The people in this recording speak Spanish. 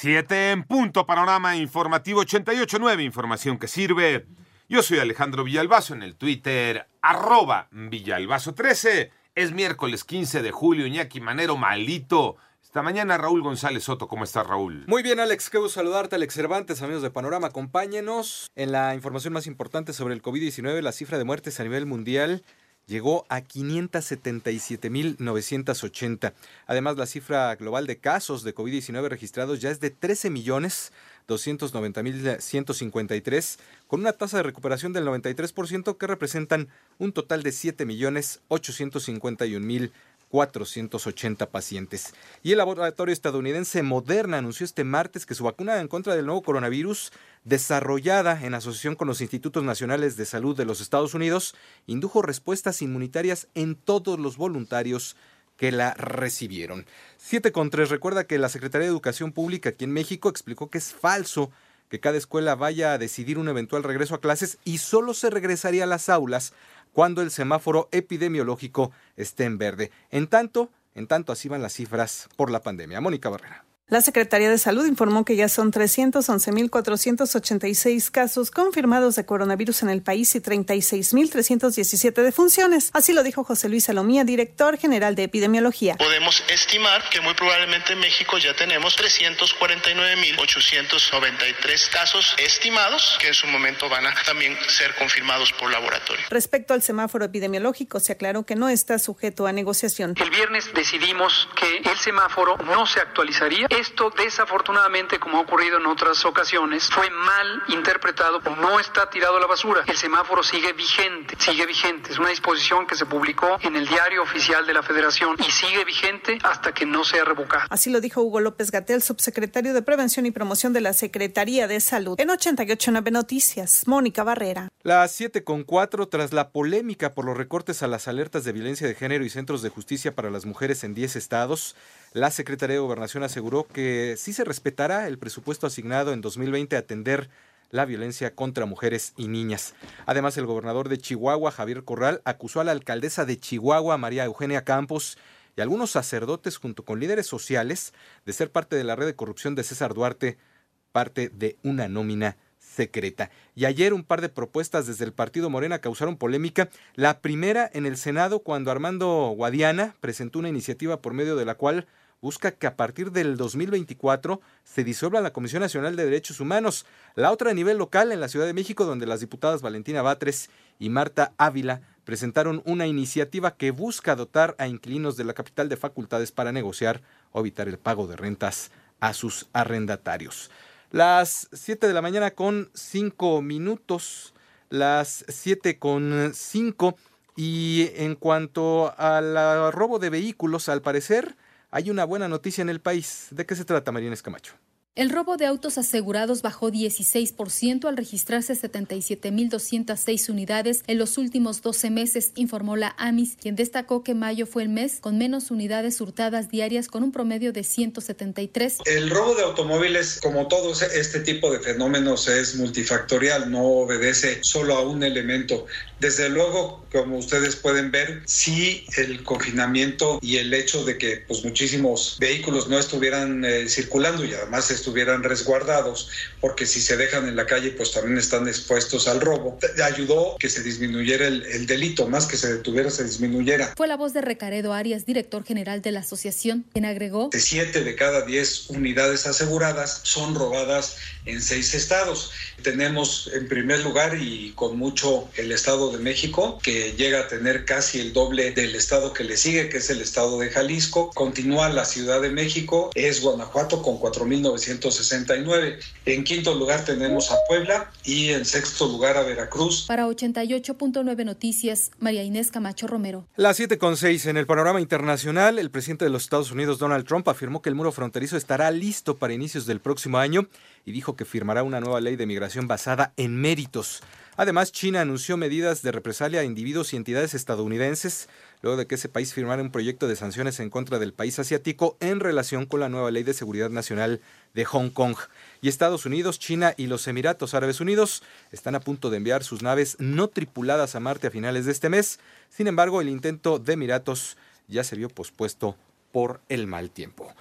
7 en punto, panorama informativo 88.9, información que sirve. Yo soy Alejandro Villalbazo en el Twitter, arroba Villalbazo13. Es miércoles 15 de julio, Iñaki Manero, malito. Esta mañana Raúl González Soto, ¿cómo estás Raúl? Muy bien Alex, qué gusto saludarte Alex Cervantes, amigos de Panorama, acompáñenos en la información más importante sobre el COVID-19, la cifra de muertes a nivel mundial llegó a 577.980. Además, la cifra global de casos de COVID-19 registrados ya es de 13 millones 290.153, con una tasa de recuperación del 93% que representan un total de 7 millones 851.000 480 pacientes. Y el laboratorio estadounidense Moderna anunció este martes que su vacuna en contra del nuevo coronavirus, desarrollada en asociación con los Institutos Nacionales de Salud de los Estados Unidos, indujo respuestas inmunitarias en todos los voluntarios que la recibieron. 7 con 3. Recuerda que la Secretaría de Educación Pública aquí en México explicó que es falso que cada escuela vaya a decidir un eventual regreso a clases y solo se regresaría a las aulas cuando el semáforo epidemiológico esté en verde. En tanto, en tanto así van las cifras por la pandemia. Mónica Barrera. La Secretaría de Salud informó que ya son 311.486 casos confirmados de coronavirus en el país y 36.317 defunciones. Así lo dijo José Luis Salomía, director general de epidemiología. Podemos estimar que muy probablemente en México ya tenemos 349.893 casos estimados que en su momento van a también ser confirmados por laboratorio. Respecto al semáforo epidemiológico, se aclaró que no está sujeto a negociación. El viernes decidimos que el semáforo no se actualizaría esto desafortunadamente, como ha ocurrido en otras ocasiones, fue mal interpretado, no está tirado a la basura. El semáforo sigue vigente, sigue vigente. Es una disposición que se publicó en el diario oficial de la Federación y sigue vigente hasta que no sea revocada. Así lo dijo Hugo López Gatel, subsecretario de Prevención y Promoción de la Secretaría de Salud. En 889 Noticias, Mónica Barrera. Las 7 con 4, tras la polémica por los recortes a las alertas de violencia de género y centros de justicia para las mujeres en 10 estados, la Secretaría de Gobernación aseguró que sí se respetará el presupuesto asignado en 2020 a atender la violencia contra mujeres y niñas. Además, el gobernador de Chihuahua, Javier Corral, acusó a la alcaldesa de Chihuahua, María Eugenia Campos, y algunos sacerdotes junto con líderes sociales de ser parte de la red de corrupción de César Duarte, parte de una nómina secreta. Y ayer un par de propuestas desde el partido Morena causaron polémica. La primera en el Senado cuando Armando Guadiana presentó una iniciativa por medio de la cual busca que a partir del 2024 se disuelva la Comisión Nacional de Derechos Humanos. La otra a nivel local en la Ciudad de México, donde las diputadas Valentina Batres y Marta Ávila presentaron una iniciativa que busca dotar a inquilinos de la capital de facultades para negociar o evitar el pago de rentas a sus arrendatarios. Las 7 de la mañana con 5 minutos, las 7 con 5. Y en cuanto al robo de vehículos, al parecer, hay una buena noticia en el país. ¿De qué se trata, Marina Escamacho? El robo de autos asegurados bajó 16% al registrarse 77.206 unidades en los últimos 12 meses, informó la AMIS, quien destacó que mayo fue el mes con menos unidades hurtadas diarias con un promedio de 173. El robo de automóviles, como todos este tipo de fenómenos, es multifactorial, no obedece solo a un elemento. Desde luego, como ustedes pueden ver, sí el confinamiento y el hecho de que pues, muchísimos vehículos no estuvieran eh, circulando y además estuvieran resguardados, porque si se dejan en la calle, pues también están expuestos al robo, ayudó que se disminuyera el, el delito, más que se detuviera, se disminuyera. Fue la voz de Recaredo Arias, director general de la asociación, quien agregó: De siete de cada diez unidades aseguradas son robadas en seis estados. Tenemos en primer lugar y con mucho el estado de México, que llega a tener casi el doble del estado que le sigue, que es el estado de Jalisco. Continúa la Ciudad de México, es Guanajuato con 4.969. En quinto lugar tenemos a Puebla y en sexto lugar a Veracruz. Para 88.9 Noticias, María Inés Camacho Romero. Las 7.6 en el panorama internacional, el presidente de los Estados Unidos, Donald Trump, afirmó que el muro fronterizo estará listo para inicios del próximo año y dijo que firmará una nueva ley de migración basada en méritos. Además, China anunció medidas de represalia a individuos y entidades estadounidenses luego de que ese país firmara un proyecto de sanciones en contra del país asiático en relación con la nueva ley de seguridad nacional de Hong Kong. Y Estados Unidos, China y los Emiratos Árabes Unidos están a punto de enviar sus naves no tripuladas a Marte a finales de este mes. Sin embargo, el intento de Emiratos ya se vio pospuesto por el mal tiempo.